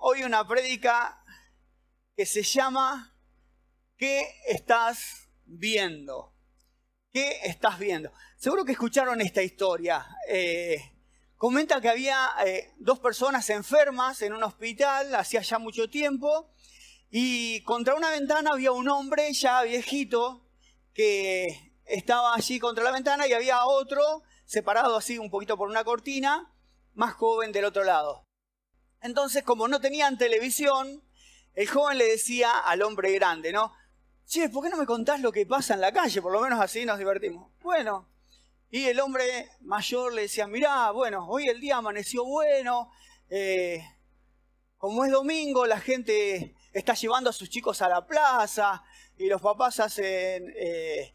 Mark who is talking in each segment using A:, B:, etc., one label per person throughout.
A: hoy una prédica que se llama ¿Qué estás viendo? ¿Qué estás viendo? Seguro que escucharon esta historia. Eh, comenta que había eh, dos personas enfermas en un hospital hacía ya mucho tiempo y contra una ventana había un hombre ya viejito que estaba allí contra la ventana y había otro separado así un poquito por una cortina, más joven del otro lado. Entonces, como no tenían televisión, el joven le decía al hombre grande, ¿no? Che, ¿por qué no me contás lo que pasa en la calle? Por lo menos así nos divertimos. Bueno, y el hombre mayor le decía, mirá, bueno, hoy el día amaneció bueno, eh, como es domingo, la gente está llevando a sus chicos a la plaza y los papás hacen, eh,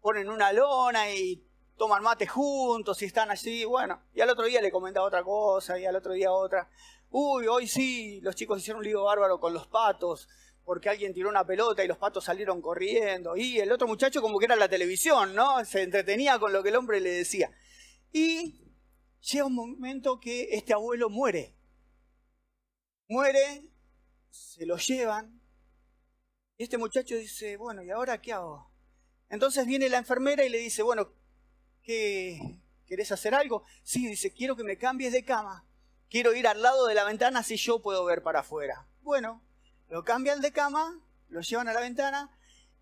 A: ponen una lona y toman mate juntos y están así, bueno, y al otro día le comentaba otra cosa y al otro día otra. Uy, hoy sí, los chicos hicieron un lío bárbaro con los patos, porque alguien tiró una pelota y los patos salieron corriendo. Y el otro muchacho como que era la televisión, ¿no? Se entretenía con lo que el hombre le decía. Y llega un momento que este abuelo muere. Muere, se lo llevan. Y este muchacho dice, bueno, ¿y ahora qué hago? Entonces viene la enfermera y le dice, bueno, ¿qué, ¿querés hacer algo? Sí, dice, quiero que me cambies de cama quiero ir al lado de la ventana si yo puedo ver para afuera. Bueno, lo cambian de cama, lo llevan a la ventana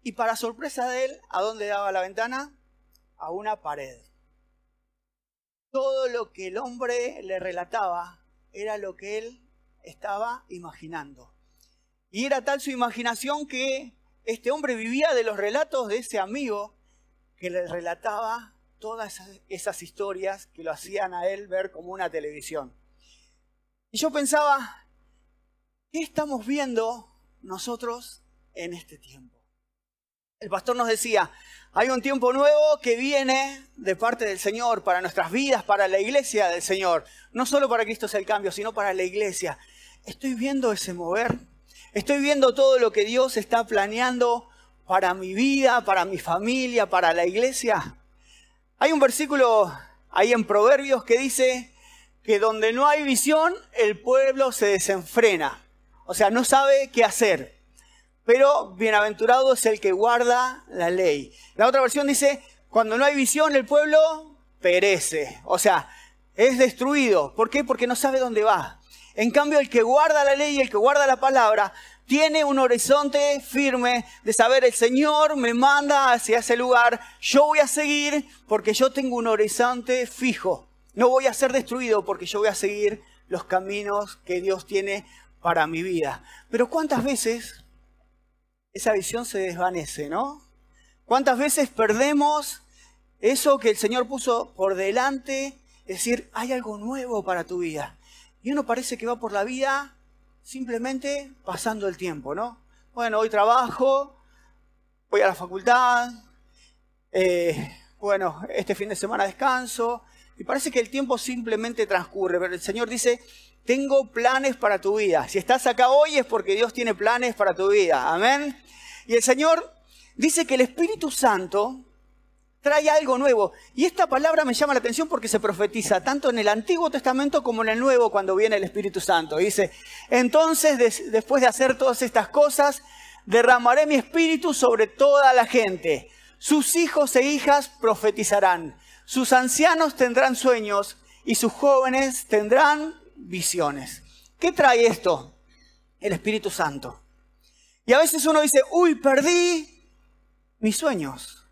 A: y para sorpresa de él, ¿a dónde daba la ventana? A una pared. Todo lo que el hombre le relataba era lo que él estaba imaginando. Y era tal su imaginación que este hombre vivía de los relatos de ese amigo que le relataba todas esas, historias que lo hacían a él ver como una televisión. Y yo pensaba, ¿qué estamos viendo nosotros en este tiempo? El pastor nos decía, hay un tiempo nuevo que viene de parte del Señor para nuestras vidas, para la iglesia del Señor. No solo para Cristo sea el cambio, sino para la iglesia. Estoy viendo ese mover. Estoy viendo todo lo que Dios está planeando para mi vida, para mi familia, para la iglesia. Hay un versículo ahí en Proverbios que dice, que donde no hay visión, el pueblo se desenfrena. O sea, no sabe qué hacer. Pero bienaventurado es el que guarda la ley. La otra versión dice, cuando no hay visión, el pueblo perece. O sea, es destruido. ¿Por qué? Porque no sabe dónde va. En cambio, el que guarda la ley, el que guarda la palabra, tiene un horizonte firme de saber el Señor me manda hacia ese lugar, yo voy a seguir porque yo tengo un horizonte fijo. No voy a ser destruido porque yo voy a seguir los caminos que Dios tiene para mi vida. Pero ¿cuántas veces esa visión se desvanece, no? ¿Cuántas veces perdemos eso que el Señor puso por delante? Es decir, hay algo nuevo para tu vida. Y uno parece que va por la vida simplemente pasando el tiempo, ¿no? Bueno, hoy trabajo, voy a la facultad, eh, bueno, este fin de semana descanso, y parece que el tiempo simplemente transcurre, pero el Señor dice, tengo planes para tu vida. Si estás acá hoy es porque Dios tiene planes para tu vida. Amén. Y el Señor dice que el Espíritu Santo trae algo nuevo. Y esta palabra me llama la atención porque se profetiza tanto en el Antiguo Testamento como en el Nuevo cuando viene el Espíritu Santo. Dice, entonces después de hacer todas estas cosas, derramaré mi espíritu sobre toda la gente. Sus hijos e hijas profetizarán. Sus ancianos tendrán sueños y sus jóvenes tendrán visiones. ¿Qué trae esto? El Espíritu Santo. Y a veces uno dice, uy, perdí mis sueños,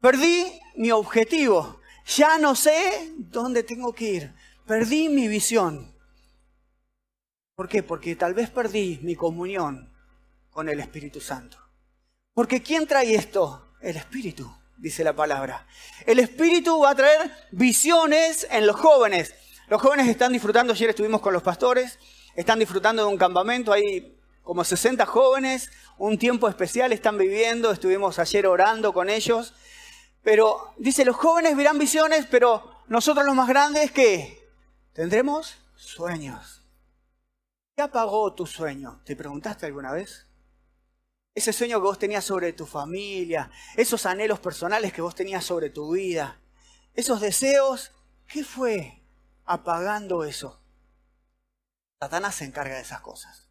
A: perdí mi objetivo, ya no sé dónde tengo que ir, perdí mi visión. ¿Por qué? Porque tal vez perdí mi comunión con el Espíritu Santo. Porque ¿quién trae esto? El Espíritu dice la palabra. El Espíritu va a traer visiones en los jóvenes. Los jóvenes están disfrutando, ayer estuvimos con los pastores, están disfrutando de un campamento, hay como 60 jóvenes, un tiempo especial están viviendo, estuvimos ayer orando con ellos. Pero dice, los jóvenes verán visiones, pero nosotros los más grandes, ¿qué? Tendremos sueños. ¿Qué apagó tu sueño? ¿Te preguntaste alguna vez? Ese sueño que vos tenías sobre tu familia, esos anhelos personales que vos tenías sobre tu vida, esos deseos, ¿qué fue apagando eso? Satanás se encarga de esas cosas.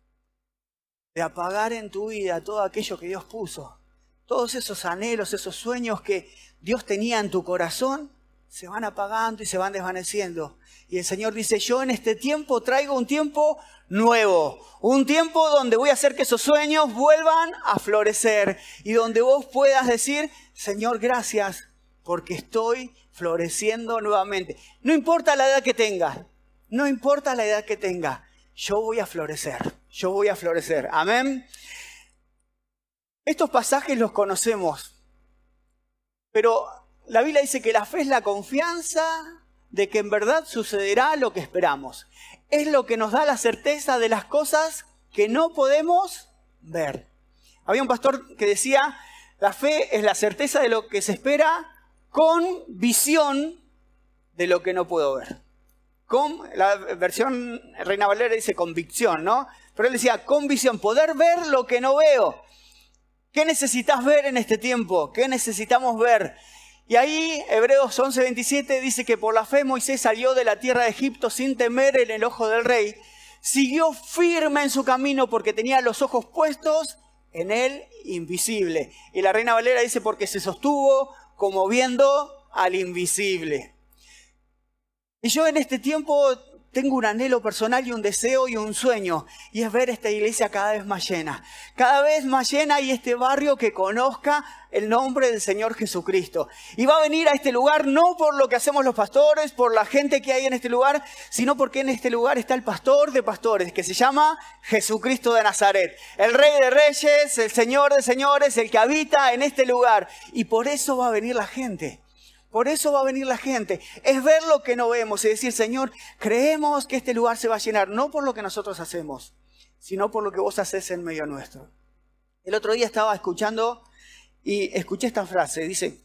A: De apagar en tu vida todo aquello que Dios puso. Todos esos anhelos, esos sueños que Dios tenía en tu corazón, se van apagando y se van desvaneciendo. Y el Señor dice, yo en este tiempo traigo un tiempo nuevo, un tiempo donde voy a hacer que esos sueños vuelvan a florecer y donde vos puedas decir, Señor, gracias porque estoy floreciendo nuevamente. No importa la edad que tenga, no importa la edad que tenga, yo voy a florecer, yo voy a florecer. Amén. Estos pasajes los conocemos, pero la Biblia dice que la fe es la confianza de que en verdad sucederá lo que esperamos. Es lo que nos da la certeza de las cosas que no podemos ver. Había un pastor que decía, la fe es la certeza de lo que se espera con visión de lo que no puedo ver. Con, la versión Reina Valera dice convicción, ¿no? Pero él decía, con visión, poder ver lo que no veo. ¿Qué necesitas ver en este tiempo? ¿Qué necesitamos ver? Y ahí Hebreos 11:27 dice que por la fe Moisés salió de la tierra de Egipto sin temer en el ojo del rey. Siguió firme en su camino porque tenía los ojos puestos en el invisible. Y la reina Valera dice porque se sostuvo como viendo al invisible. Y yo en este tiempo tengo un anhelo personal y un deseo y un sueño, y es ver esta iglesia cada vez más llena, cada vez más llena y este barrio que conozca el nombre del Señor Jesucristo. Y va a venir a este lugar no por lo que hacemos los pastores, por la gente que hay en este lugar, sino porque en este lugar está el pastor de pastores, que se llama Jesucristo de Nazaret, el Rey de Reyes, el Señor de Señores, el que habita en este lugar. Y por eso va a venir la gente. Por eso va a venir la gente. Es ver lo que no vemos y decir, Señor, creemos que este lugar se va a llenar, no por lo que nosotros hacemos, sino por lo que vos haces en medio nuestro. El otro día estaba escuchando y escuché esta frase. Dice,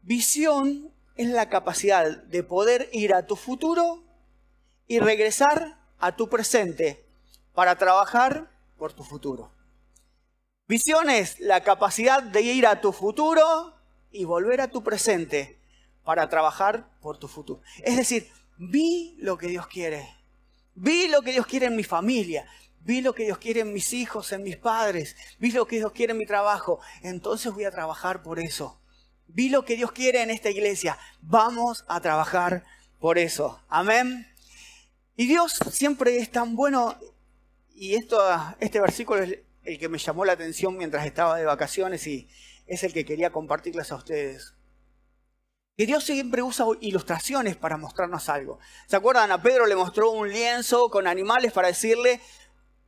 A: visión es la capacidad de poder ir a tu futuro y regresar a tu presente para trabajar por tu futuro. Visión es la capacidad de ir a tu futuro y volver a tu presente para trabajar por tu futuro. Es decir, vi lo que Dios quiere. Vi lo que Dios quiere en mi familia. Vi lo que Dios quiere en mis hijos, en mis padres. Vi lo que Dios quiere en mi trabajo. Entonces voy a trabajar por eso. Vi lo que Dios quiere en esta iglesia. Vamos a trabajar por eso. Amén. Y Dios siempre es tan bueno. Y esto, este versículo es el que me llamó la atención mientras estaba de vacaciones y es el que quería compartirles a ustedes que Dios siempre usa ilustraciones para mostrarnos algo. ¿Se acuerdan? A Pedro le mostró un lienzo con animales para decirle,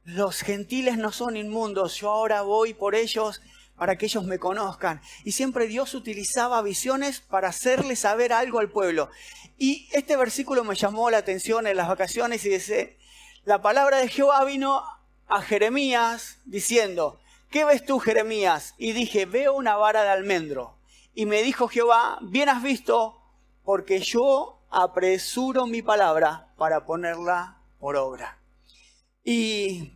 A: los gentiles no son inmundos, yo ahora voy por ellos para que ellos me conozcan. Y siempre Dios utilizaba visiones para hacerle saber algo al pueblo. Y este versículo me llamó la atención en las vacaciones y dice, la palabra de Jehová vino a Jeremías diciendo, ¿qué ves tú Jeremías? Y dije, veo una vara de almendro. Y me dijo Jehová, bien has visto, porque yo apresuro mi palabra para ponerla por obra. Y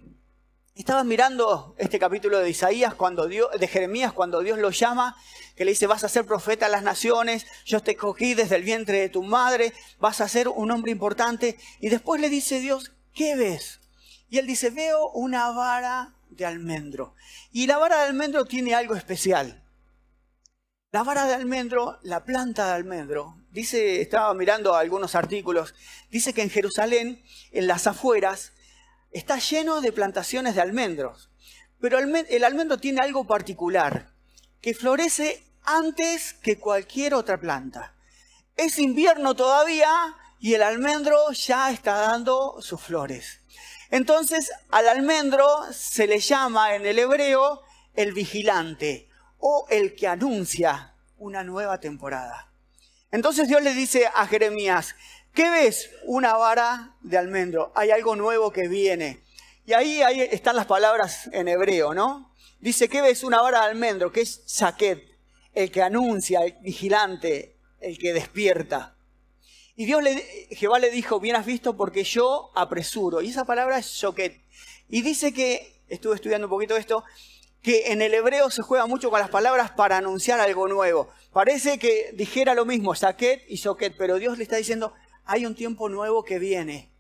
A: estaba mirando este capítulo de Isaías cuando de Jeremías cuando Dios lo llama, que le dice, vas a ser profeta a las naciones, yo te cogí desde el vientre de tu madre, vas a ser un hombre importante. Y después le dice Dios, ¿qué ves? Y él dice, veo una vara de almendro. Y la vara de almendro tiene algo especial. La vara de almendro, la planta de almendro, dice, estaba mirando algunos artículos, dice que en Jerusalén, en las afueras, está lleno de plantaciones de almendros. Pero el almendro tiene algo particular, que florece antes que cualquier otra planta. Es invierno todavía y el almendro ya está dando sus flores. Entonces al almendro se le llama en el hebreo el vigilante o el que anuncia una nueva temporada. Entonces Dios le dice a Jeremías, ¿qué ves? Una vara de almendro, hay algo nuevo que viene. Y ahí, están las palabras en hebreo, ¿no? Dice, ¿qué ves? Una vara de almendro, que es Shaquet, el que anuncia, el vigilante, el que despierta. Y Dios le, Jehová le dijo, bien has visto porque yo apresuro. Y esa palabra es Shoket. Y dice que, estuve estudiando un poquito esto, que en el hebreo se juega mucho con las palabras para anunciar algo nuevo. Parece que dijera lo mismo, Saquet y Soquet, pero Dios le está diciendo, hay un tiempo nuevo que viene.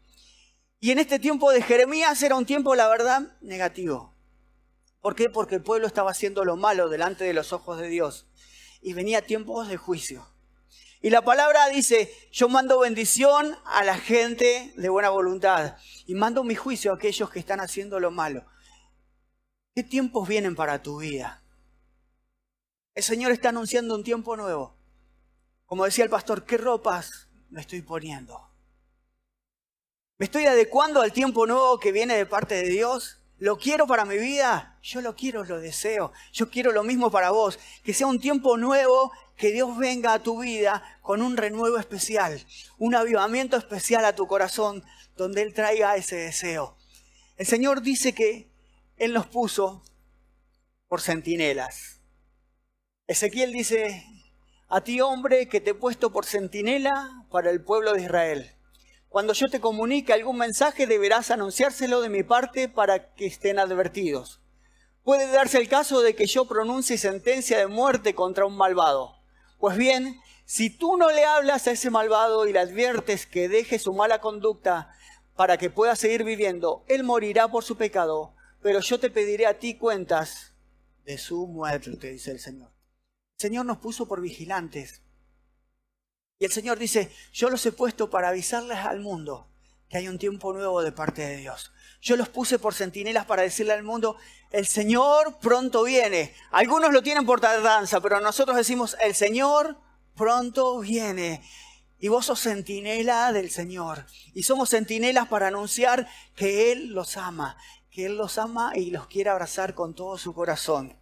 A: Y en este tiempo de Jeremías era un tiempo, la verdad, negativo. ¿Por qué? Porque el pueblo estaba haciendo lo malo delante de los ojos de Dios. Y venía tiempos de juicio. Y la palabra dice, yo mando bendición a la gente de buena voluntad. Y mando mi juicio a aquellos que están haciendo lo malo. ¿Qué tiempos vienen para tu vida? El Señor está anunciando un tiempo nuevo. Como decía el pastor, ¿qué ropas me estoy poniendo? ¿Me estoy adecuando al tiempo nuevo que viene de parte de Dios? ¿Lo quiero para mi vida? Yo lo quiero, lo deseo. Yo quiero lo mismo para vos. Que sea un tiempo nuevo, que Dios venga a tu vida con un renuevo especial, un avivamiento especial a tu corazón, donde Él traiga ese deseo. El Señor dice que Él nos puso por centinelas. Ezequiel dice, a ti hombre que te he puesto por centinela para el pueblo de Israel. Cuando yo te comunique algún mensaje deberás anunciárselo de mi parte para que estén advertidos. Puede darse el caso de que yo pronuncie sentencia de muerte contra un malvado. Pues bien, si tú no le hablas a ese malvado y le adviertes que deje su mala conducta para que pueda seguir viviendo, él morirá por su pecado, pero yo te pediré a ti cuentas de su muerte, dice el Señor. El Señor nos puso por vigilantes y el Señor dice, yo los he puesto para avisarles al mundo que hay un tiempo nuevo de parte de Dios. Yo los puse por centinelas para decirle al mundo, el Señor pronto viene. Algunos lo tienen por tardanza, pero nosotros decimos, el Señor pronto viene. Y vos sos centinela del Señor. Y somos centinelas para anunciar que Él los ama, que Él los ama y los quiere abrazar con todo su corazón.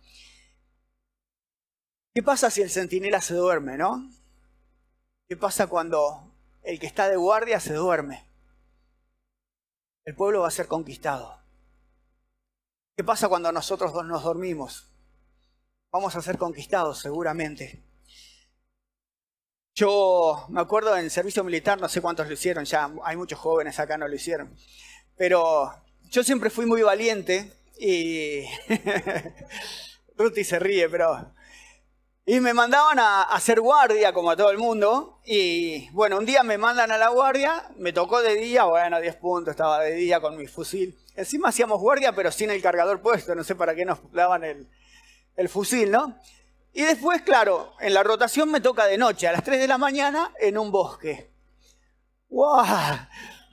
A: ¿Qué pasa si el centinela se duerme, no? ¿Qué pasa cuando el que está de guardia se duerme? El pueblo va a ser conquistado. ¿Qué pasa cuando nosotros nos dormimos? Vamos a ser conquistados seguramente. Yo me acuerdo en servicio militar, no sé cuántos lo hicieron, ya hay muchos jóvenes acá no lo hicieron, pero yo siempre fui muy valiente y Ruti se ríe, pero y me mandaban a hacer guardia, como a todo el mundo. Y bueno, un día me mandan a la guardia, me tocó de día, bueno, 10 puntos, estaba de día con mi fusil. Encima hacíamos guardia, pero sin el cargador puesto, no sé para qué nos daban el, el fusil, ¿no? Y después, claro, en la rotación me toca de noche, a las 3 de la mañana, en un bosque. ¡Wow!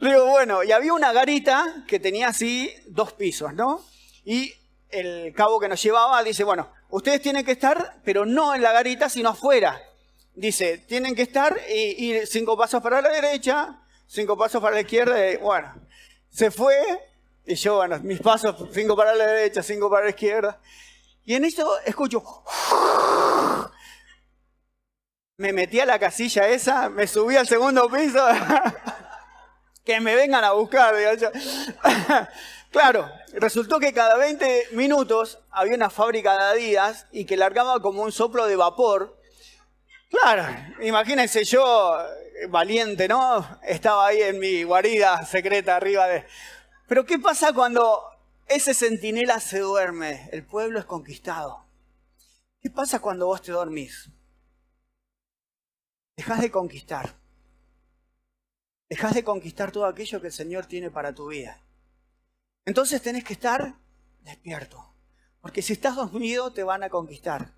A: Digo, bueno, y había una garita que tenía así dos pisos, ¿no? Y el cabo que nos llevaba dice, bueno, ustedes tienen que estar, pero no en la garita, sino afuera. Dice, tienen que estar y cinco pasos para la derecha, cinco pasos para la izquierda. Y, bueno, se fue y yo, bueno, mis pasos, cinco para la derecha, cinco para la izquierda. Y en esto escucho... Me metí a la casilla esa, me subí al segundo piso. que me vengan a buscar. Claro, resultó que cada 20 minutos había una fábrica de Adidas y que largaba como un soplo de vapor. Claro, imagínense yo, valiente, ¿no? Estaba ahí en mi guarida secreta arriba de... Pero ¿qué pasa cuando ese centinela se duerme? El pueblo es conquistado. ¿Qué pasa cuando vos te dormís? Dejas de conquistar. Dejas de conquistar todo aquello que el Señor tiene para tu vida. Entonces tenés que estar despierto. Porque si estás dormido te van a conquistar.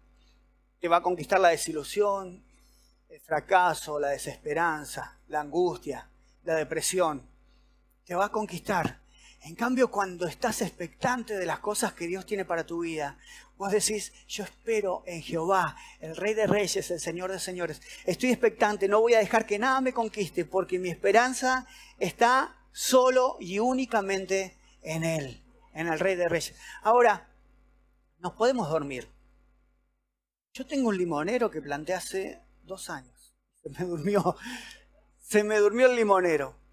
A: Te va a conquistar la desilusión, el fracaso, la desesperanza, la angustia, la depresión. Te va a conquistar. En cambio, cuando estás expectante de las cosas que Dios tiene para tu vida, vos decís, yo espero en Jehová, el Rey de Reyes, el Señor de Señores. Estoy expectante, no voy a dejar que nada me conquiste, porque mi esperanza está solo y únicamente en Él, en el Rey de Reyes. Ahora, nos podemos dormir. Yo tengo un limonero que planté hace dos años. Se me durmió, se me durmió el limonero.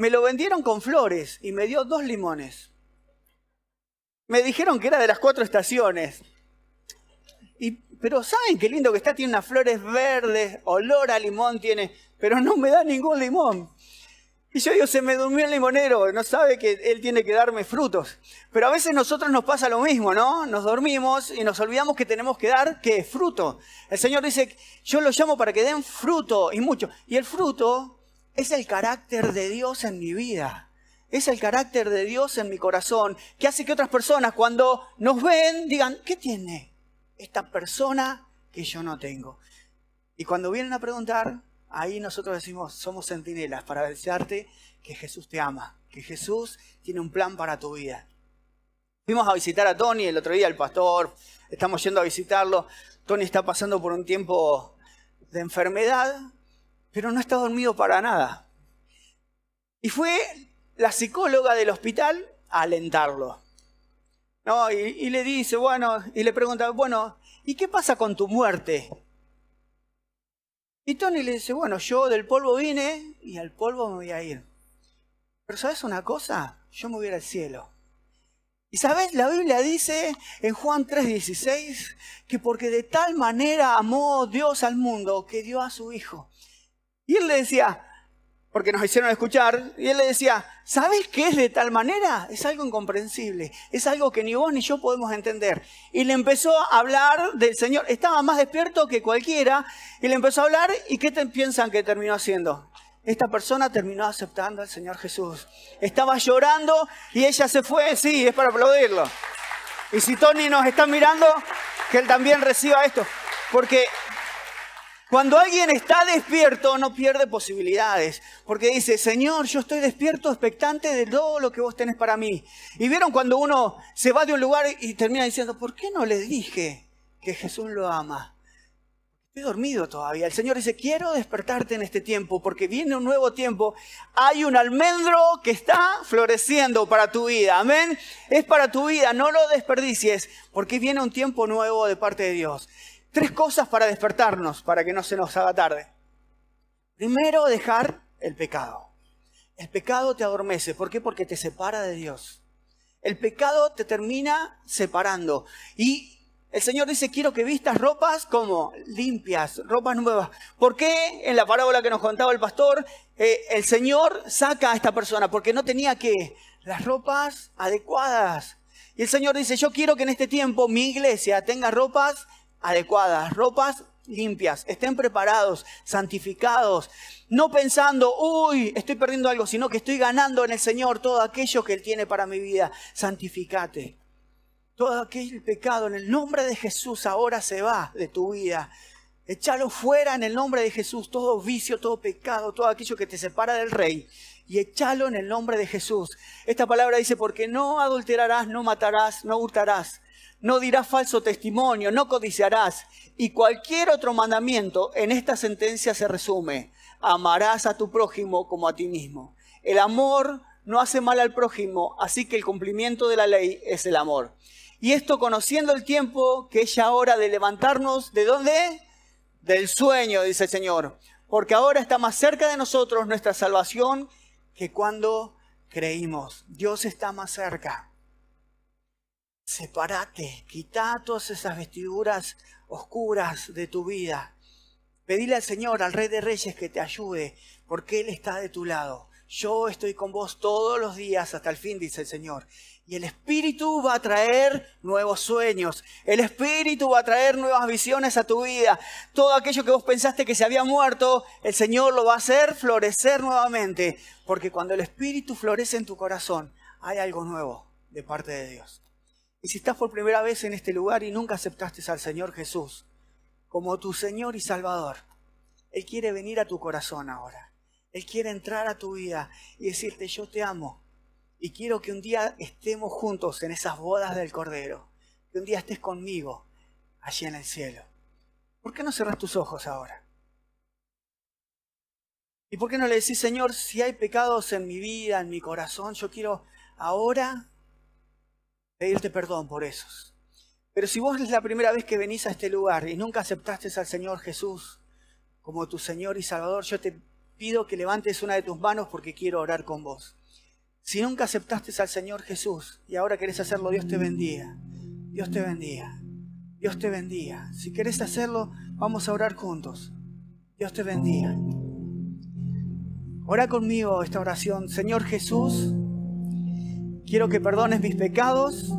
A: Me lo vendieron con flores y me dio dos limones. Me dijeron que era de las cuatro estaciones. Y, pero ¿saben qué lindo que está? Tiene unas flores verdes, olor a limón tiene, pero no me da ningún limón. Y yo digo, se me durmió el limonero, no sabe que él tiene que darme frutos. Pero a veces nosotros nos pasa lo mismo, ¿no? Nos dormimos y nos olvidamos que tenemos que dar, ¿qué? Fruto. El Señor dice, yo los llamo para que den fruto y mucho. Y el fruto es el carácter de Dios en mi vida. Es el carácter de Dios en mi corazón que hace que otras personas cuando nos ven digan, ¿qué tiene esta persona que yo no tengo? Y cuando vienen a preguntar, ahí nosotros decimos, somos centinelas para desearte que Jesús te ama, que Jesús tiene un plan para tu vida. Fuimos a visitar a Tony el otro día, el pastor, estamos yendo a visitarlo. Tony está pasando por un tiempo de enfermedad, pero no está dormido para nada. Y fue la psicóloga del hospital a alentarlo. Y, le dice, bueno, y le pregunta, bueno, ¿y qué pasa con tu muerte? Y Tony le dice, bueno, yo del polvo vine y al polvo me voy a ir. Pero ¿sabes una cosa? Yo me voy al cielo. Y sabes, la Biblia dice en Juan 3:16 que porque de tal manera amó Dios al mundo que dio a su Hijo. Y él le decía, porque nos hicieron escuchar, y él le decía, ¿sabes qué es de tal manera? Es algo incomprensible, es algo que ni vos ni yo podemos entender. Y le empezó a hablar del Señor, estaba más despierto que cualquiera, y le empezó a hablar, ¿y qué te piensan que terminó haciendo? Esta persona terminó aceptando al Señor Jesús. Estaba llorando y ella se fue, sí, es para aplaudirlo. Y si Tony nos está mirando, que él también reciba esto. Porque cuando alguien está despierto no pierde posibilidades, porque dice, Señor, yo estoy despierto, expectante de todo lo que vos tenés para mí. Y vieron cuando uno se va de un lugar y termina diciendo, ¿por qué no le dije que Jesús lo ama? Estoy dormido todavía. El Señor dice, quiero despertarte en este tiempo porque viene un nuevo tiempo. Hay un almendro que está floreciendo para tu vida. Amén. Es para tu vida. No lo desperdicies porque viene un tiempo nuevo de parte de Dios. Tres cosas para despertarnos, para que no se nos haga tarde. Primero, dejar el pecado. El pecado te adormece. ¿Por qué? Porque te separa de Dios. El pecado te termina separando. Y el Señor dice, quiero que vistas ropas como limpias, ropas nuevas. ¿Por qué en la parábola que nos contaba el pastor, eh, el Señor saca a esta persona? Porque no tenía que las ropas adecuadas. Y el Señor dice, yo quiero que en este tiempo mi iglesia tenga ropas adecuadas, ropas limpias, estén preparados, santificados, no pensando, uy, estoy perdiendo algo, sino que estoy ganando en el Señor todo aquello que Él tiene para mi vida. Santificate. Todo aquel pecado en el nombre de Jesús ahora se va de tu vida. Échalo fuera en el nombre de Jesús, todo vicio, todo pecado, todo aquello que te separa del Rey. Y échalo en el nombre de Jesús. Esta palabra dice, porque no adulterarás, no matarás, no hurtarás no dirás falso testimonio, no codiciarás. Y cualquier otro mandamiento en esta sentencia se resume, amarás a tu prójimo como a ti mismo. El amor no hace mal al prójimo, así que el cumplimiento de la ley es el amor. Y esto conociendo el tiempo que es ya hora de levantarnos, ¿de dónde? Del sueño, dice el Señor. Porque ahora está más cerca de nosotros nuestra salvación que cuando creímos. Dios está más cerca sepárate, quita todas esas vestiduras oscuras de tu vida. Pedile al Señor, al Rey de Reyes, que te ayude, porque Él está de tu lado. Yo estoy con vos todos los días hasta el fin, dice el Señor. Y el Espíritu va a traer nuevos sueños. El Espíritu va a traer nuevas visiones a tu vida. Todo aquello que vos pensaste que se había muerto, el Señor lo va a hacer florecer nuevamente. Porque cuando el Espíritu florece en tu corazón, hay algo nuevo de parte de Dios. Y si estás por primera vez en este lugar y nunca aceptaste al Señor Jesús como tu Señor y Salvador, Él quiere venir a tu corazón ahora. Él quiere entrar a tu vida y decirte, yo te amo. Y quiero que un día estemos juntos en esas bodas del Cordero. Que un día estés conmigo allí en el cielo. ¿Por qué no cerras tus ojos ahora? ¿Y por qué no le decís, Señor, si hay pecados en mi vida, en mi corazón, yo quiero ahora pedirte perdón por esos. Pero si vos es la primera vez que venís a este lugar y nunca aceptaste al Señor Jesús como tu Señor y Salvador, yo te pido que levantes una de tus manos porque quiero orar con vos. Si nunca aceptaste al Señor Jesús y ahora querés hacerlo, Dios te bendiga. Dios te bendiga. Dios te bendiga. Si querés hacerlo, vamos a orar juntos. Dios te bendiga. Ora conmigo esta oración. Señor Jesús, Quiero que perdones mis pecados.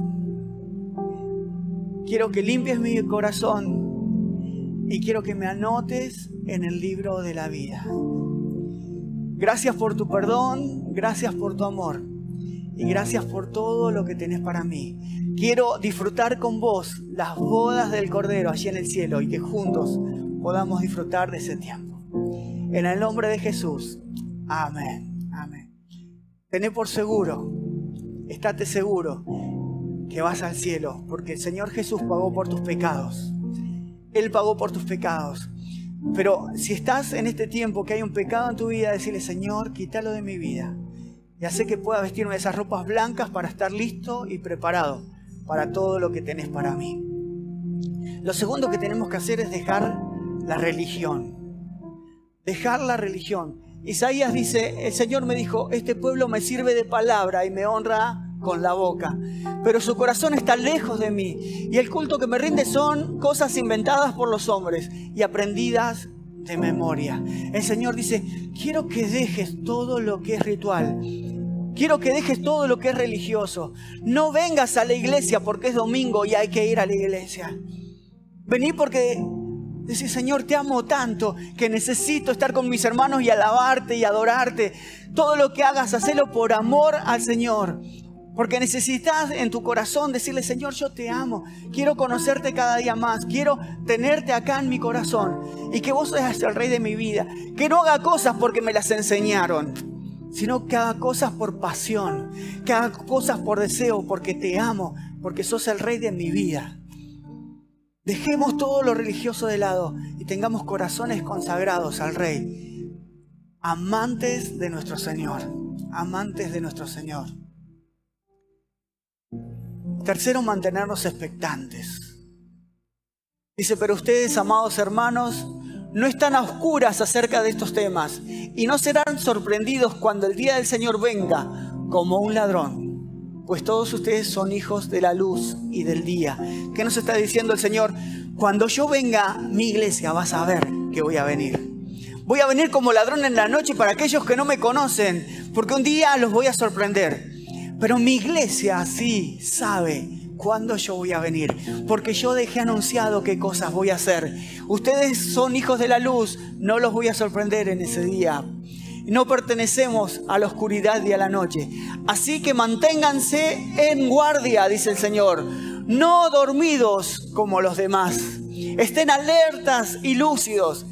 A: Quiero que limpies mi corazón. Y quiero que me anotes en el libro de la vida. Gracias por tu perdón. Gracias por tu amor. y gracias por todo lo que tenés para mí. Quiero disfrutar con vos las bodas del Cordero allí en el cielo y que juntos podamos disfrutar de ese tiempo. En el nombre de Jesús. Amén. Amén. Tené por seguro, estate seguro que vas al cielo, porque el Señor Jesús pagó por tus pecados. Él pagó por tus pecados. Pero si estás en este tiempo que hay un pecado en tu vida, decirle, Señor, quítalo de mi vida. Y hace que pueda vestirme de esas ropas blancas para estar listo y preparado para todo lo que tenés para mí. Lo segundo que tenemos que hacer es dejar la religión. Dejar la religión. Isaías dice, el Señor me dijo, este pueblo me sirve de palabra y me honra con la boca, pero su corazón está lejos de mí y el culto que me rinde son cosas inventadas por los hombres y aprendidas de memoria. El Señor dice, quiero que dejes todo lo que es ritual. Quiero que dejes todo lo que es religioso. No vengas a la iglesia porque es domingo y hay que ir a la iglesia. Vení porque Dice, Señor, te amo tanto que necesito estar con mis hermanos y alabarte y adorarte. Todo lo que hagas, hacelo por amor al Señor. Porque necesitas en tu corazón decirle, Señor, yo te amo, quiero conocerte cada día más, quiero tenerte acá en mi corazón y que vos seas el rey de mi vida. Que no haga cosas porque me las enseñaron, sino que haga cosas por pasión, que haga cosas por deseo, porque te amo, porque sos el rey de mi vida. Dejemos todo lo religioso de lado y tengamos corazones consagrados al rey, amantes de nuestro Señor, amantes de nuestro Señor. Tercero, mantenernos expectantes. Dice, pero ustedes, amados hermanos, no están a oscuras acerca de estos temas y no serán sorprendidos cuando el día del Señor venga como un ladrón, pues todos ustedes son hijos de la luz y del día. ¿Qué nos está diciendo el Señor? Cuando yo venga, mi iglesia, vas a ver que voy a venir. Voy a venir como ladrón en la noche para aquellos que no me conocen, porque un día los voy a sorprender. Pero mi iglesia sí sabe cuándo yo voy a venir, porque yo dejé anunciado qué cosas voy a hacer. Ustedes son hijos de la luz, no los voy a sorprender en ese día. No pertenecemos a la oscuridad y a la noche. Así que manténganse en guardia, dice el Señor, no dormidos como los demás. Estén alertas y lúcidos.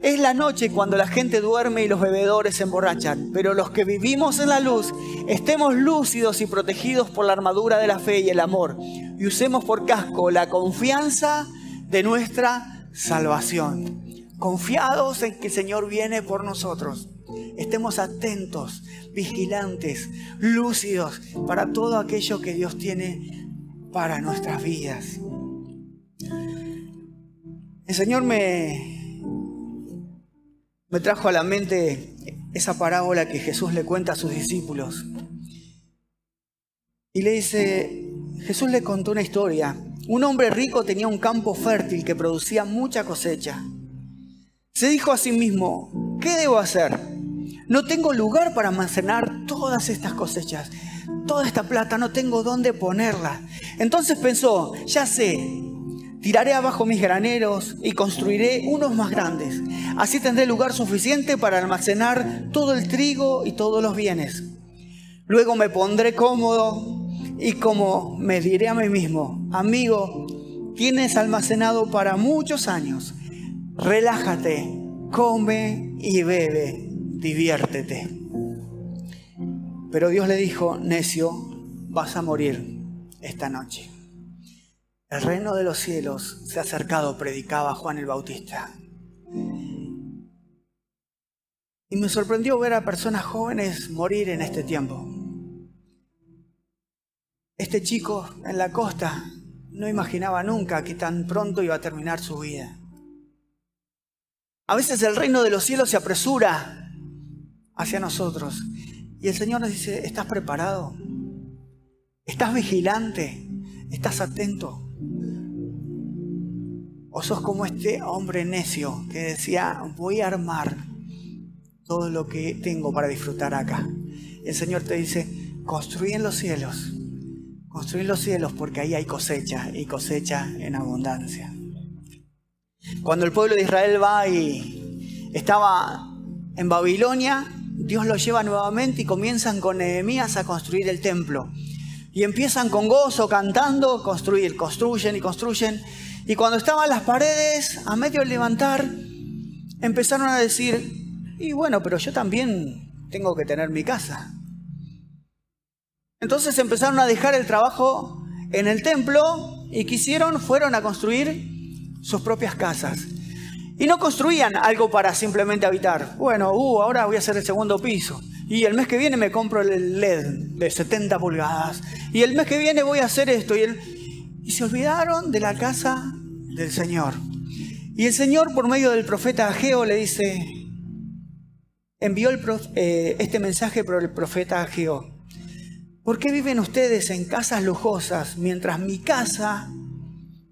A: Es la noche cuando la gente duerme y los bebedores se emborrachan, pero los que vivimos en la luz, estemos lúcidos y protegidos por la armadura de la fe y el amor, y usemos por casco la confianza de nuestra salvación. Confiados en que el Señor viene por nosotros. Estemos atentos, vigilantes, lúcidos para todo aquello que Dios tiene para nuestras vidas. El Señor me, me trajo a la mente esa parábola que Jesús le cuenta a sus discípulos. Y le dice, Jesús le contó una historia. Un hombre rico tenía un campo fértil que producía mucha cosecha. Se dijo a sí mismo, ¿qué debo hacer? No tengo lugar para almacenar todas estas cosechas. Toda esta plata no tengo dónde ponerla. Entonces pensó, ya sé, Tiraré abajo mis graneros y construiré unos más grandes. Así tendré lugar suficiente para almacenar todo el trigo y todos los bienes. Luego me pondré cómodo y como me diré a mí mismo, amigo, tienes almacenado para muchos años. Relájate, come y bebe, diviértete. Pero Dios le dijo, necio, vas a morir esta noche. El reino de los cielos se ha acercado, predicaba Juan el Bautista. Y me sorprendió ver a personas jóvenes morir en este tiempo. Este chico en la costa no imaginaba nunca que tan pronto iba a terminar su vida. A veces el reino de los cielos se apresura hacia nosotros. Y el Señor nos dice, ¿estás preparado? ¿Estás vigilante? ¿Estás atento? O sos como este hombre necio que decía, voy a armar todo lo que tengo para disfrutar acá. El Señor te dice, construí en los cielos, construí en los cielos porque ahí hay cosecha y cosecha en abundancia. Cuando el pueblo de Israel va y estaba en Babilonia, Dios los lleva nuevamente y comienzan con Nehemías a construir el templo. Y empiezan con gozo, cantando, construir, construyen y construyen. Y cuando estaban las paredes a medio levantar, empezaron a decir, y bueno, pero yo también tengo que tener mi casa. Entonces empezaron a dejar el trabajo en el templo y quisieron, fueron a construir sus propias casas. Y no construían algo para simplemente habitar. Bueno, uh, ahora voy a hacer el segundo piso. Y el mes que viene me compro el LED de 70 pulgadas. Y el mes que viene voy a hacer esto. Y, y se olvidaron de la casa del Señor. Y el Señor, por medio del profeta Ageo, le dice, envió eh, este mensaje por el profeta Ageo. ¿Por qué viven ustedes en casas lujosas mientras mi casa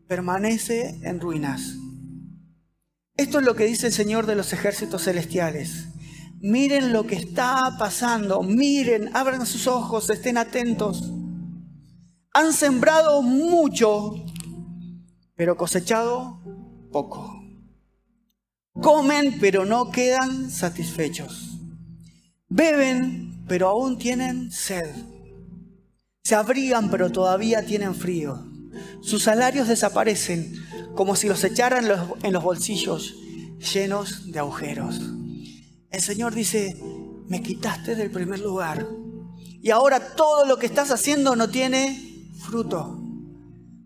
A: permanece en ruinas? Esto es lo que dice el Señor de los ejércitos celestiales. Miren lo que está pasando, miren, abran sus ojos, estén atentos. Han sembrado mucho, pero cosechado poco. Comen, pero no quedan satisfechos. Beben, pero aún tienen sed. Se abrigan, pero todavía tienen frío. Sus salarios desaparecen como si los echaran en los bolsillos llenos de agujeros. El Señor dice, me quitaste del primer lugar y ahora todo lo que estás haciendo no tiene fruto.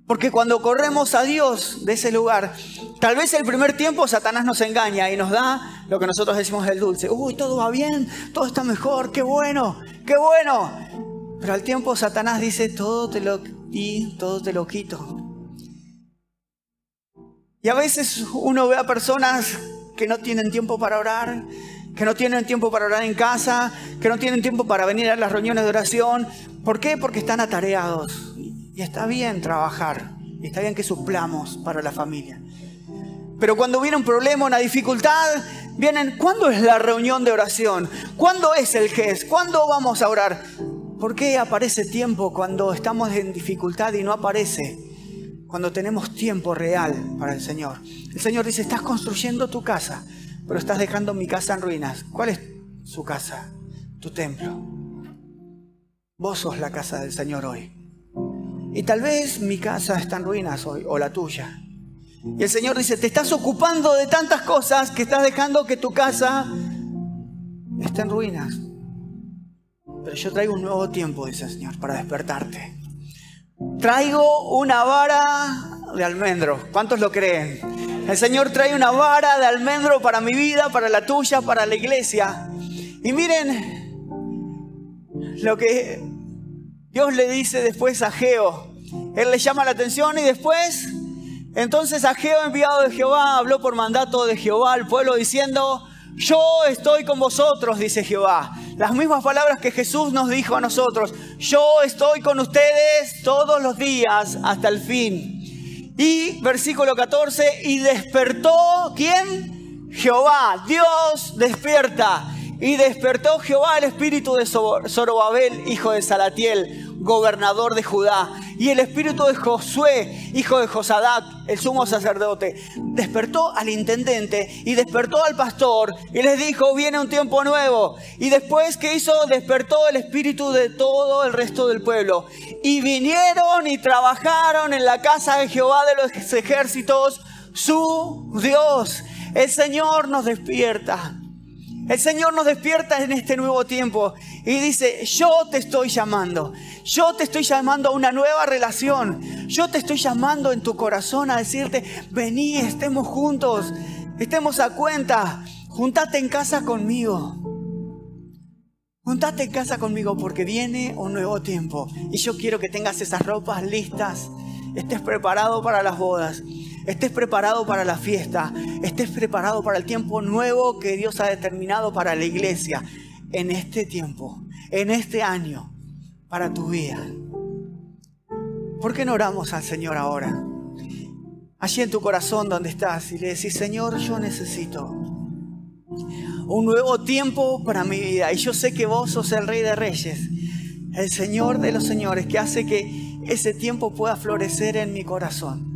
A: Porque cuando corremos a Dios de ese lugar, tal vez el primer tiempo Satanás nos engaña y nos da lo que nosotros decimos del dulce. Uy, todo va bien, todo está mejor, qué bueno, qué bueno. Pero al tiempo Satanás dice, todo todo te lo quito. Y a veces uno ve a personas que no tienen tiempo para orar, que no tienen tiempo para orar en casa, que no tienen tiempo para venir a las reuniones de oración. ¿Por qué? Porque están atareados. Y está bien trabajar, está bien que suplamos para la familia. Pero cuando viene un problema, una dificultad, vienen, ¿cuándo es la reunión de oración? ¿Cuándo es el GES? ¿Cuándo vamos a orar? ¿Por qué aparece tiempo cuando estamos en dificultad y no aparece cuando tenemos tiempo real para el Señor? El Señor dice, estás construyendo tu casa, pero estás dejando mi casa en ruinas. ¿Cuál es su casa? Tu templo. Vos sos la casa del Señor hoy. Y tal vez mi casa está en ruinas hoy, o la tuya. Y el Señor dice, te estás ocupando de tantas cosas que estás dejando que tu casa esté en ruinas. Pero yo traigo un nuevo tiempo, dice el Señor, para despertarte. Traigo una vara de almendro. ¿Cuántos lo creen? El Señor trae una vara de almendro para mi vida, para la tuya, para la iglesia. Y miren lo que Dios le dice después a Geo. Él le llama la atención y después, entonces Ageo, enviado de Jehová, habló por mandato de Jehová al pueblo diciendo, yo estoy con vosotros, dice Jehová. Las mismas palabras que Jesús nos dijo a nosotros. Yo estoy con ustedes todos los días hasta el fin. Y versículo 14, y despertó, ¿quién? Jehová, Dios despierta. Y despertó Jehová el espíritu de Zorobabel, hijo de Salatiel, gobernador de Judá, y el espíritu de Josué, hijo de Josadac, el sumo sacerdote, despertó al intendente y despertó al pastor y les dijo, viene un tiempo nuevo. Y después que hizo, despertó el espíritu de todo el resto del pueblo. Y vinieron y trabajaron en la casa de Jehová de los ejércitos, su Dios. El Señor nos despierta. El Señor nos despierta en este nuevo tiempo y dice, yo te estoy llamando, yo te estoy llamando a una nueva relación, yo te estoy llamando en tu corazón a decirte, vení, estemos juntos, estemos a cuenta, juntate en casa conmigo. Juntate en casa conmigo porque viene un nuevo tiempo y yo quiero que tengas esas ropas listas, estés preparado para las bodas estés preparado para la fiesta, estés preparado para el tiempo nuevo que Dios ha determinado para la iglesia en este tiempo, en este año, para tu vida. ¿Por qué no oramos al Señor ahora? Allí en tu corazón donde estás y le decís, Señor, yo necesito un nuevo tiempo para mi vida. Y yo sé que vos sos el Rey de Reyes, el Señor de los Señores, que hace que ese tiempo pueda florecer en mi corazón.